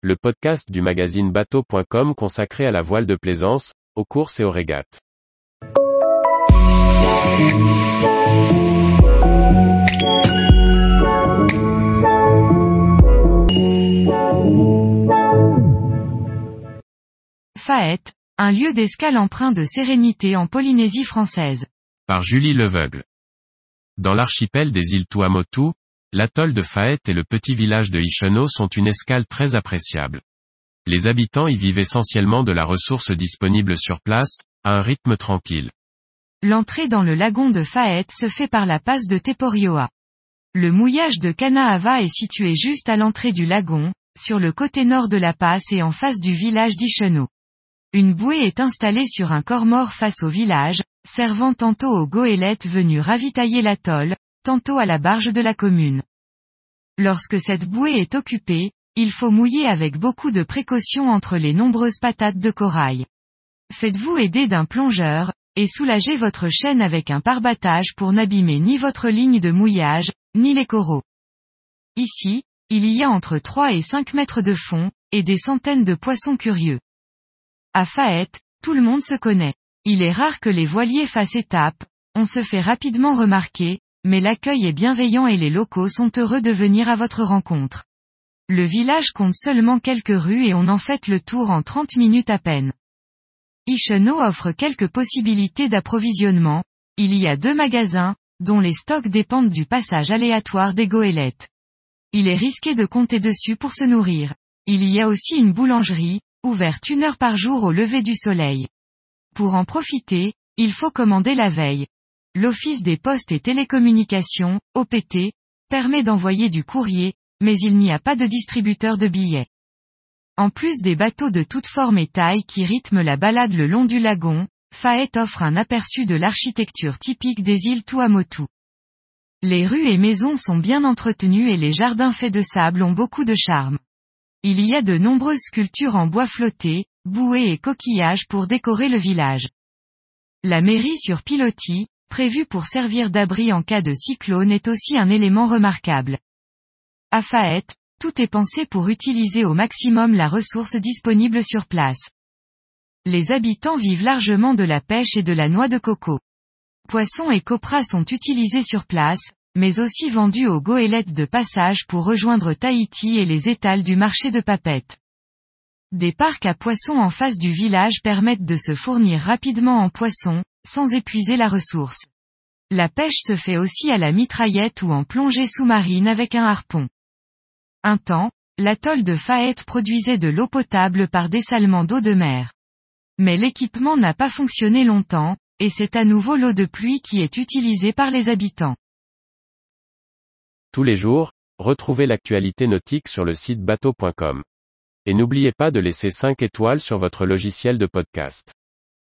le podcast du magazine bateau.com consacré à la voile de plaisance, aux courses et aux régates. Faète, un lieu d'escale empreint de sérénité en Polynésie française. Par Julie Leveugle. Dans l'archipel des îles Tuamotu, l'atoll de Faète et le petit village de Isheno sont une escale très appréciable. Les habitants y vivent essentiellement de la ressource disponible sur place, à un rythme tranquille. L'entrée dans le lagon de Faète se fait par la passe de Teporioa. Le mouillage de Kanaava est situé juste à l'entrée du lagon, sur le côté nord de la passe et en face du village d'Isheno. Une bouée est installée sur un corps face au village, servant tantôt aux goélettes venues ravitailler l'atoll, tantôt à la barge de la commune. Lorsque cette bouée est occupée, il faut mouiller avec beaucoup de précaution entre les nombreuses patates de corail. Faites-vous aider d'un plongeur, et soulagez votre chaîne avec un parbattage pour n'abîmer ni votre ligne de mouillage, ni les coraux. Ici, il y a entre 3 et 5 mètres de fond, et des centaines de poissons curieux. À Faète, tout le monde se connaît. Il est rare que les voiliers fassent étape, on se fait rapidement remarquer, mais l'accueil est bienveillant et les locaux sont heureux de venir à votre rencontre. Le village compte seulement quelques rues et on en fait le tour en 30 minutes à peine. Isheno offre quelques possibilités d'approvisionnement, il y a deux magasins, dont les stocks dépendent du passage aléatoire des goélettes. Il est risqué de compter dessus pour se nourrir. Il y a aussi une boulangerie, ouverte une heure par jour au lever du soleil. Pour en profiter, il faut commander la veille. L'Office des postes et télécommunications, OPT, permet d'envoyer du courrier, mais il n'y a pas de distributeur de billets. En plus des bateaux de toutes formes et tailles qui rythment la balade le long du lagon, Faet offre un aperçu de l'architecture typique des îles Tuamotu. Les rues et maisons sont bien entretenues et les jardins faits de sable ont beaucoup de charme. Il y a de nombreuses sculptures en bois flotté, bouées et coquillages pour décorer le village. La mairie sur pilotis, prévue pour servir d'abri en cas de cyclone est aussi un élément remarquable. À Faète, tout est pensé pour utiliser au maximum la ressource disponible sur place. Les habitants vivent largement de la pêche et de la noix de coco. Poissons et copras sont utilisés sur place, mais aussi vendus aux goélettes de passage pour rejoindre Tahiti et les étals du marché de Papette. Des parcs à poissons en face du village permettent de se fournir rapidement en poissons, sans épuiser la ressource. La pêche se fait aussi à la mitraillette ou en plongée sous-marine avec un harpon. Un temps, l'atoll de Faète produisait de l'eau potable par dessalement d'eau de mer. Mais l'équipement n'a pas fonctionné longtemps, et c'est à nouveau l'eau de pluie qui est utilisée par les habitants. Tous les jours, retrouvez l'actualité nautique sur le site bateau.com. Et n'oubliez pas de laisser 5 étoiles sur votre logiciel de podcast.